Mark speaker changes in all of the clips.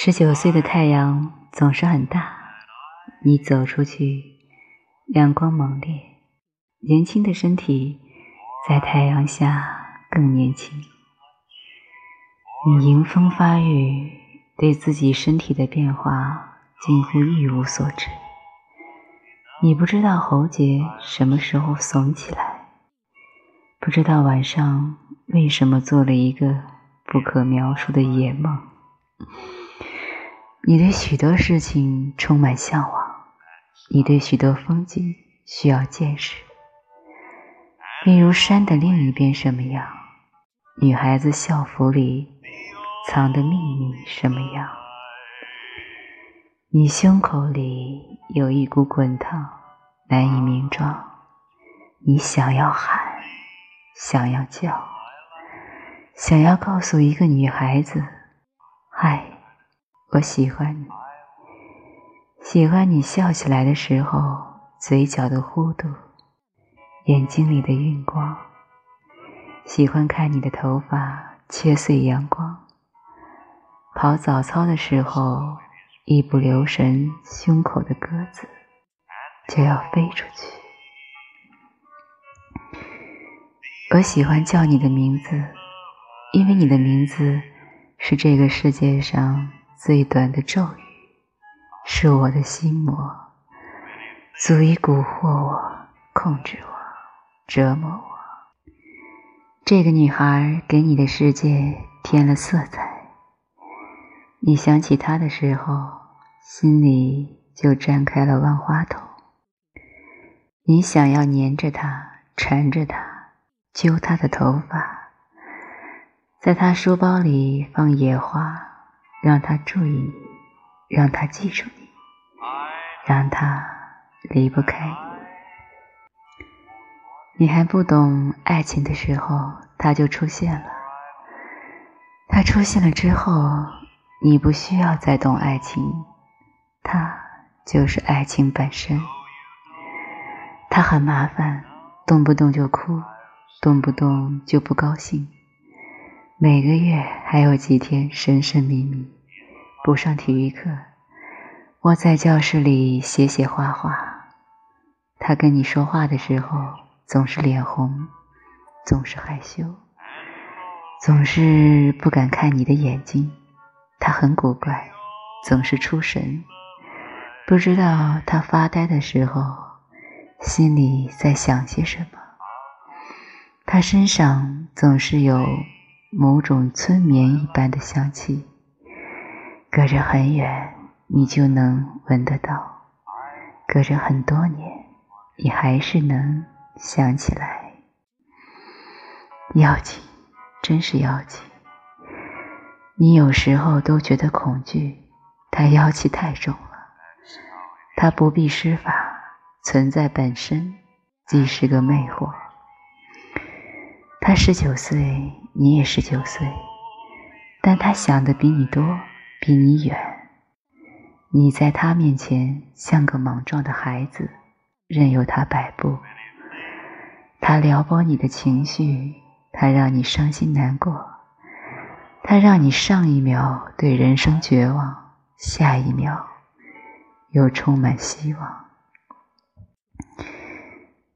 Speaker 1: 十九岁的太阳总是很大，你走出去，阳光猛烈，年轻的身体在太阳下更年轻。你迎风发育，对自己身体的变化近乎一无所知。你不知道喉结什么时候耸起来，不知道晚上为什么做了一个不可描述的野梦。你对许多事情充满向往，你对许多风景需要见识。例如山的另一边什么样？女孩子校服里藏的秘密什么样？你胸口里有一股滚烫，难以名状。你想要喊，想要叫，想要告诉一个女孩子：“。”我喜欢你，喜欢你笑起来的时候嘴角的弧度，眼睛里的晕光。喜欢看你的头发切碎阳光。跑早操的时候，一不留神，胸口的鸽子就要飞出去。我喜欢叫你的名字，因为你的名字是这个世界上。最短的咒语是我的心魔，足以蛊惑我、控制我、折磨我。这个女孩给你的世界添了色彩，你想起她的时候，心里就绽开了万花筒。你想要粘着她、缠着她、揪她的头发，在她书包里放野花。让他注意你，让他记住你，让他离不开你。你还不懂爱情的时候，他就出现了。他出现了之后，你不需要再懂爱情，他就是爱情本身。他很麻烦，动不动就哭，动不动就不高兴。每个月还有几天神神秘秘，不上体育课，窝在教室里写写画画。他跟你说话的时候总是脸红，总是害羞，总是不敢看你的眼睛。他很古怪，总是出神，不知道他发呆的时候心里在想些什么。他身上总是有。某种村棉一般的香气，隔着很远，你就能闻得到；隔着很多年，你还是能想起来。妖精，真是妖精！你有时候都觉得恐惧，他妖气太重了。他不必施法，存在本身即是个魅惑。他十九岁。你也十九岁，但他想的比你多，比你远。你在他面前像个莽撞的孩子，任由他摆布。他撩拨你的情绪，他让你伤心难过，他让你上一秒对人生绝望，下一秒又充满希望。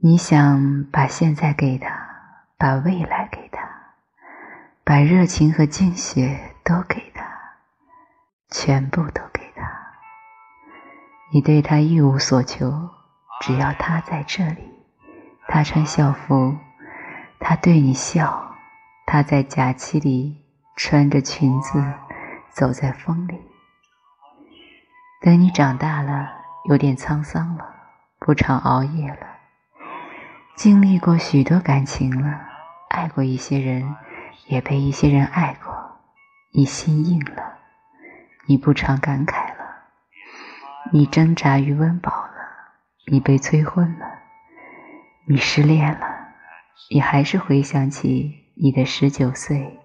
Speaker 1: 你想把现在给他，把未来。把热情和精血都给他，全部都给他。你对他一无所求，只要他在这里，他穿校服，他对你笑，他在假期里穿着裙子走在风里。等你长大了，有点沧桑了，不常熬夜了，经历过许多感情了，爱过一些人。也被一些人爱过，你心硬了，你不常感慨了，你挣扎于温饱了，你被催婚了，你失恋了，你还是回想起你的十九岁，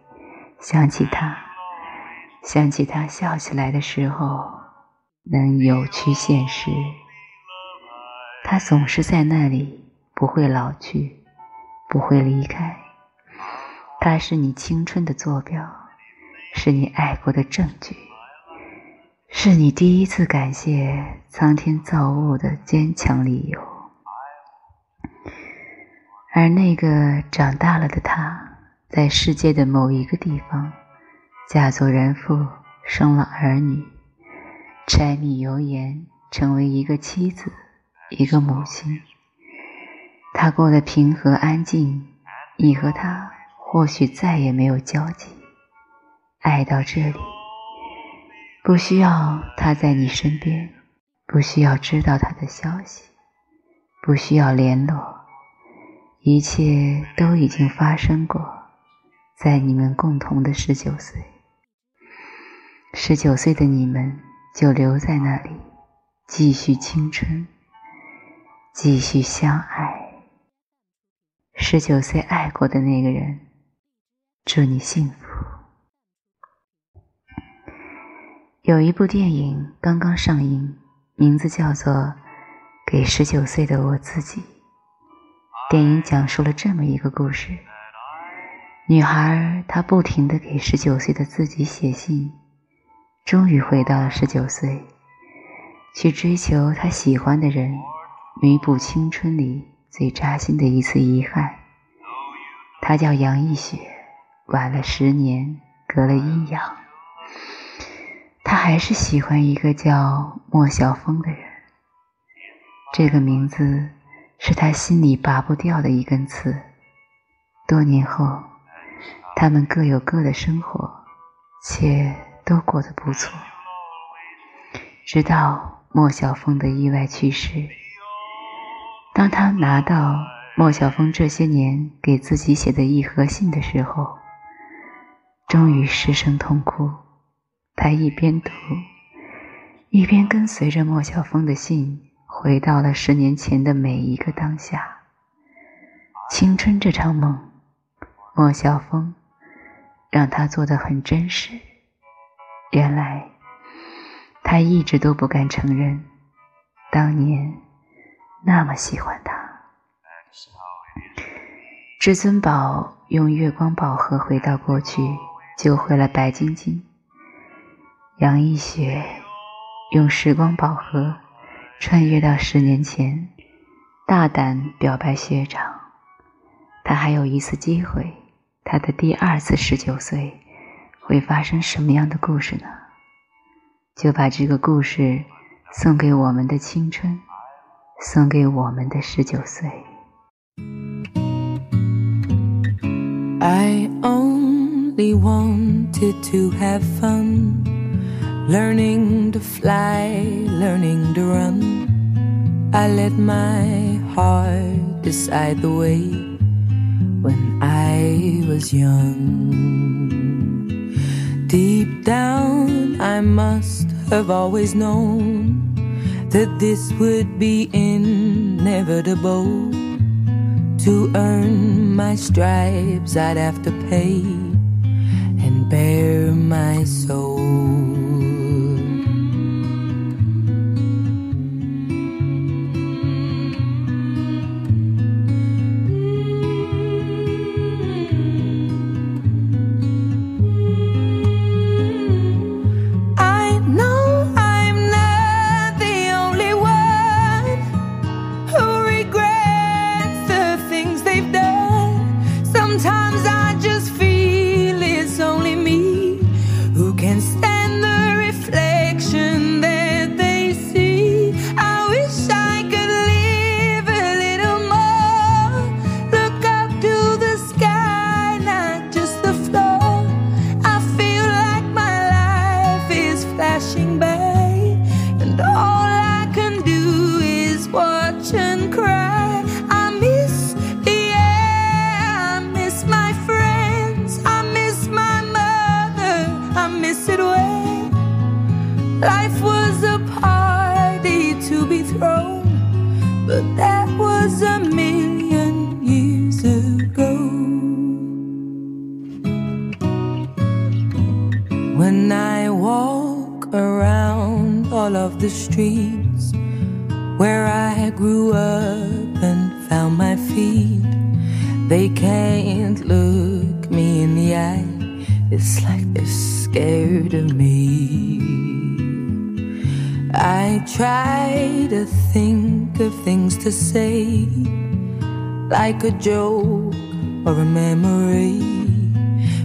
Speaker 1: 想起他，想起他笑起来的时候能扭曲现实，他总是在那里，不会老去，不会离开。它是你青春的坐标，是你爱过的证据，是你第一次感谢苍天造物的坚强理由。而那个长大了的他，在世界的某一个地方，嫁作人妇，生了儿女，柴米油盐，成为一个妻子，一个母亲。他过得平和安静，你和他或许再也没有交集。爱到这里，不需要他在你身边，不需要知道他的消息，不需要联络。一切都已经发生过，在你们共同的十九岁。十九岁的你们就留在那里，继续青春，继续相爱。十九岁爱过的那个人，祝你幸福。有一部电影刚刚上映，名字叫做《给十九岁的我自己》。电影讲述了这么一个故事：女孩她不停地给十九岁的自己写信，终于回到了十九岁，去追求她喜欢的人，弥补青春里最扎心的一次遗憾。她叫杨逸雪，晚了十年，隔了阴阳，他还是喜欢一个叫莫小峰的人。这个名字。是他心里拔不掉的一根刺。多年后，他们各有各的生活，且都过得不错。直到莫小峰的意外去世，当他拿到莫小峰这些年给自己写的一盒信的时候，终于失声痛哭。他一边读，一边跟随着莫小峰的信。回到了十年前的每一个当下，青春这场梦，莫小峰让他做的很真实。原来他一直都不敢承认，当年那么喜欢他。至尊宝用月光宝盒回到过去，救回了白晶晶。杨一雪用时光宝盒。穿越到十年前，大胆表白学长，他还有一次机会，他的第二次十九岁会发生什么样的故事呢？就把这个故事送给我们的青春，送给我们的十九岁。I own. Only wanted to have fun. Learning to fly, learning to run. I let my heart decide the way when I was young. Deep down, I must have always known that this would be inevitable. To earn my stripes, I'd have to pay and bare my soul. The streets where I grew up and found my feet. They can't look me in the eye, it's like they're scared of me.
Speaker 2: I try to think of things to say, like a joke or a memory,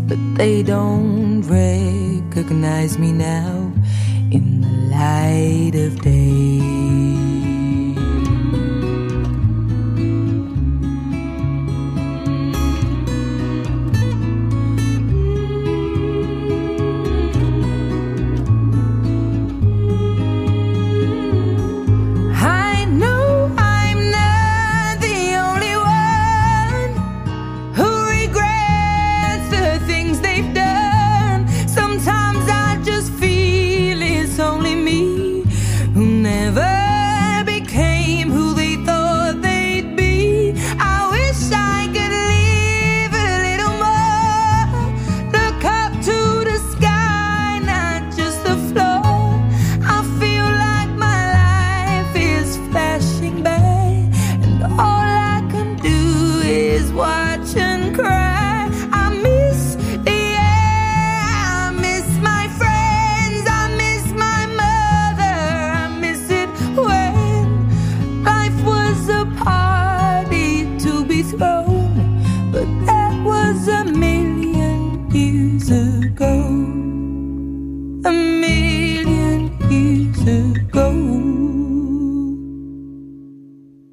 Speaker 2: but they don't recognize me now in the light of day.